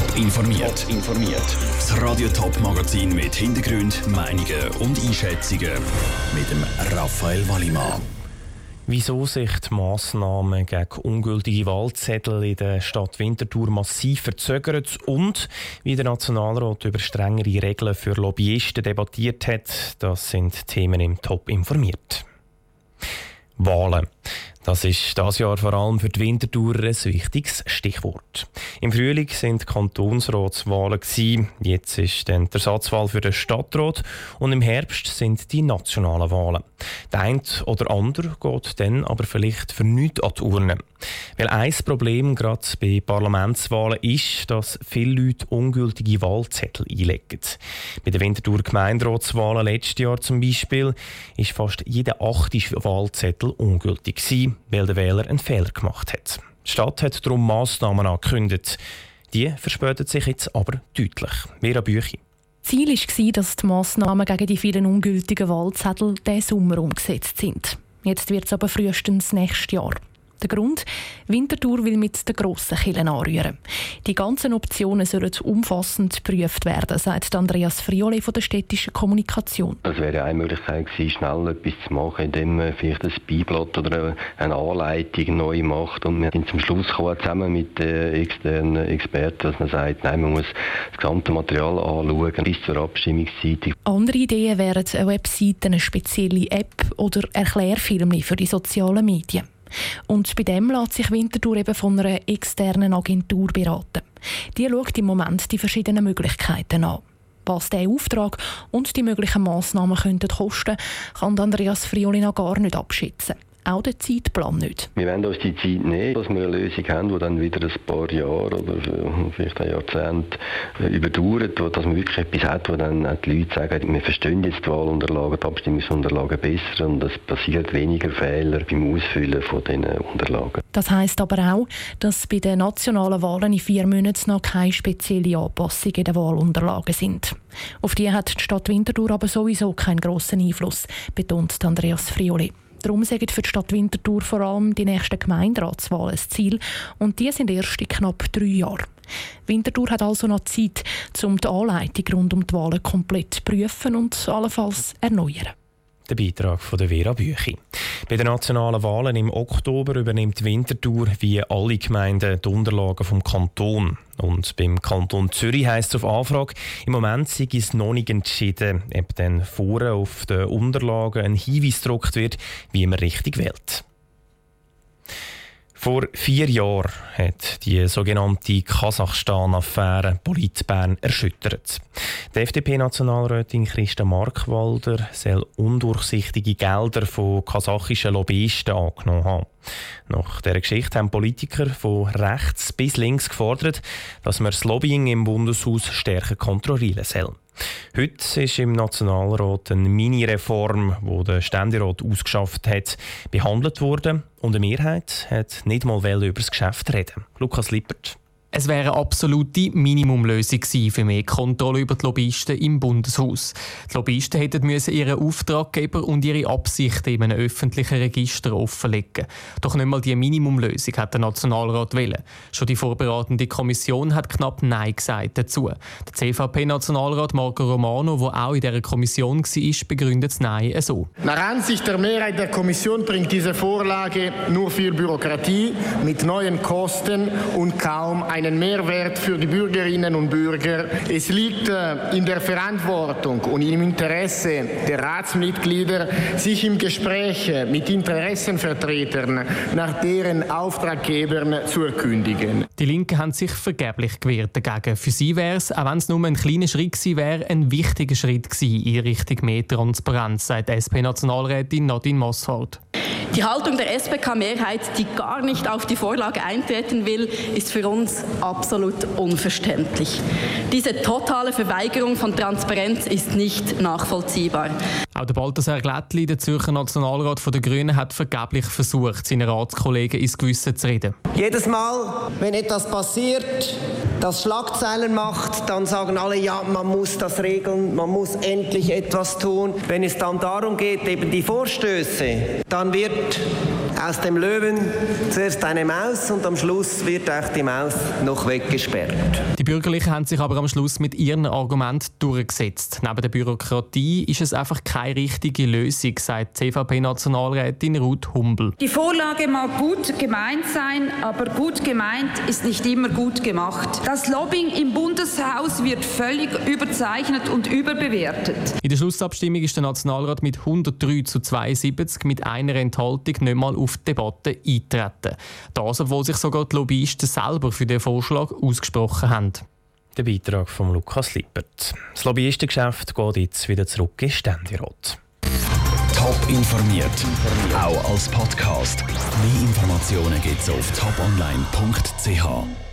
Top informiert. informiert. Das Radio Top Magazin mit Hintergrund, Meinungen und Einschätzungen mit dem Raphael Wallimann. Wieso sich die Massnahmen gegen ungültige Wahlzettel in der Stadt Winterthur massiv verzögern und wie der Nationalrat über strengere Regeln für Lobbyisten debattiert hat, das sind Themen im Top informiert. Wahlen. Das ist das Jahr vor allem für die Winterthur ein wichtiges Stichwort. Im Frühling sind Kantonsratswahlen jetzt ist dann die Ersatzwahl für den Stadtrat und im Herbst sind die nationalen Wahlen. Der eine oder andere geht dann aber vielleicht für nichts an die Urne. Weil ein Problem gerade bei Parlamentswahlen ist, dass viele Leute ungültige Wahlzettel einlegen. Bei den Winterthur Gemeinderatswahlen letztes Jahr zum Beispiel ist fast jeder achte Wahlzettel ungültig gewesen, weil der Wähler einen Fehler gemacht hat. Die Stadt hat darum Massnahmen angekündigt. Die verspäten sich jetzt aber deutlich. Vera Büchi. Ziel war, dass die Massnahmen gegen die vielen ungültigen Wahlzettel diesen Sommer umgesetzt sind. Jetzt wird es aber frühestens nächstes Jahr. Der Grund? Winterthur will mit den grossen Killen anrühren. Die ganzen Optionen sollen umfassend geprüft werden, sagt Andreas Frioli von der städtischen Kommunikation. Es wäre eine Möglichkeit gewesen, schnell etwas zu machen, indem man vielleicht ein Beiblatt oder eine Anleitung neu macht. Und wir sind zum Schluss gekommen, zusammen mit den externen Experten, dass man sagt, nein, man muss das gesamte Material anschauen bis zur Abstimmungszeit. Andere Ideen wären eine Webseite, eine spezielle App oder Erklärfilme für die sozialen Medien. Und bei dem lässt sich Winterthur eben von einer externen Agentur beraten. Die schaut im Moment die verschiedenen Möglichkeiten an. Was dieser Auftrag und die möglichen Massnahmen könnten kosten, kann Andreas Frioli noch gar nicht abschätzen auch den Zeitplan nicht. Wir wollen uns die Zeit nehmen, dass wir eine Lösung haben, die dann wieder ein paar Jahre oder vielleicht ein Jahrzehnt äh, überdauert, dass man wirklich etwas hat, wo dann die Leute sagen, wir verstehen jetzt die Wahlunterlagen, die Abstimmungsunterlagen besser und es passiert weniger Fehler beim Ausfüllen von diesen Unterlagen. Das heisst aber auch, dass bei den nationalen Wahlen in vier Monaten noch keine spezielle Anpassungen in den Wahlunterlagen sind. Auf die hat die Stadt Winterthur aber sowieso keinen grossen Einfluss, betont Andreas Frioli. Darum sagen für die Stadt Winterthur vor allem die nächsten Gemeinderatswahlen ein Ziel und die sind erst in knapp drei Jahren. Winterthur hat also noch Zeit, um die Anleitung rund um die Wahlen komplett zu prüfen und allenfalls erneuern. Der Beitrag von Vera Büchi. Bei den nationalen Wahlen im Oktober übernimmt Winterthur wie alle Gemeinden die Unterlagen vom Kanton. Und beim Kanton Zürich heisst es auf Anfrage, im Moment sei es noch nicht entschieden, ob dann vorne auf den Unterlagen ein Hinweis gedruckt wird, wie man richtig wählt. Vor vier Jahren hat die sogenannte Kasachstan-Affäre Politbern erschüttert. Die FDP-Nationalrätin Christa Markwalder soll undurchsichtige Gelder von kasachischen Lobbyisten angenommen haben. Nach dieser Geschichte haben Politiker von rechts bis links gefordert, dass man das Lobbying im Bundeshaus stärker kontrollieren soll. Heute ist im Nationalrat eine Mini-Reform, die der Ständerat ausgeschafft hat, behandelt worden und eine Mehrheit hat nicht mal über das Geschäft reden. Lukas Lippert. Es wäre eine absolute Minimumlösung für mehr Kontrolle über die Lobbyisten im Bundeshaus. Die Lobbyisten hätten müssen ihren Auftraggeber und ihre Absichten in einem öffentlichen Register offenlegen. Doch nicht mal die Minimumlösung hat der Nationalrat wollen. Schon die vorbereitende Kommission hat knapp Nein gesagt dazu. Der CVP-Nationalrat Marco Romano, der auch in dieser Kommission war, begründet das Nein so. Nach Ansicht der Mehrheit der Kommission bringt diese Vorlage nur viel Bürokratie mit neuen Kosten und kaum ein einen Mehrwert für die Bürgerinnen und Bürger. Es liegt äh, in der Verantwortung und im Interesse der Ratsmitglieder, sich im Gespräch mit Interessenvertretern nach deren Auftraggebern zu erkündigen. Die Linken haben sich vergeblich gewehrt dagegen. Für sie wäre es, auch wenn es nur ein kleiner Schritt gewesen wäre, ein wichtiger Schritt gewesen in Richtung mehr Transparenz, sagt SP-Nationalrätin Nadine Mossholt. Die Haltung der SPK-Mehrheit, die gar nicht auf die Vorlage eintreten will, ist für uns absolut unverständlich. Diese totale Verweigerung von Transparenz ist nicht nachvollziehbar. Auch der Balthasar Glättli, der Zürcher Nationalrat der Grünen, hat vergeblich versucht, seine Ratskollegen ins Gewissen zu reden. Jedes Mal, wenn etwas passiert, das Schlagzeilen macht, dann sagen alle, ja, man muss das regeln, man muss endlich etwas tun. Wenn es dann darum geht, eben die Vorstöße, dann wird aus dem Löwen zuerst eine Maus und am Schluss wird auch die Maus noch weggesperrt. Die Bürgerlichen haben sich aber am Schluss mit ihren Argumenten durchgesetzt. Neben der Bürokratie ist es einfach keine richtige Lösung, sagt CVP-Nationalrätin Ruth Humbel. Die Vorlage mag gut gemeint sein, aber gut gemeint ist nicht immer gut gemacht. Das Lobbying im Bundeshaus wird völlig überzeichnet und überbewertet. In der Schlussabstimmung ist der Nationalrat mit 103 zu 72 mit einer Enthaltung nicht mal auf die Debatte eintreten. Das, obwohl sich sogar die Lobbyisten selber für den Vorschlag ausgesprochen haben. Der Beitrag von Lukas Lippert. Das Lobbyistengeschäft geht jetzt wieder zurück in Ständerat. Top informiert, auch als Podcast. Mehr Informationen gibt es auf toponline.ch.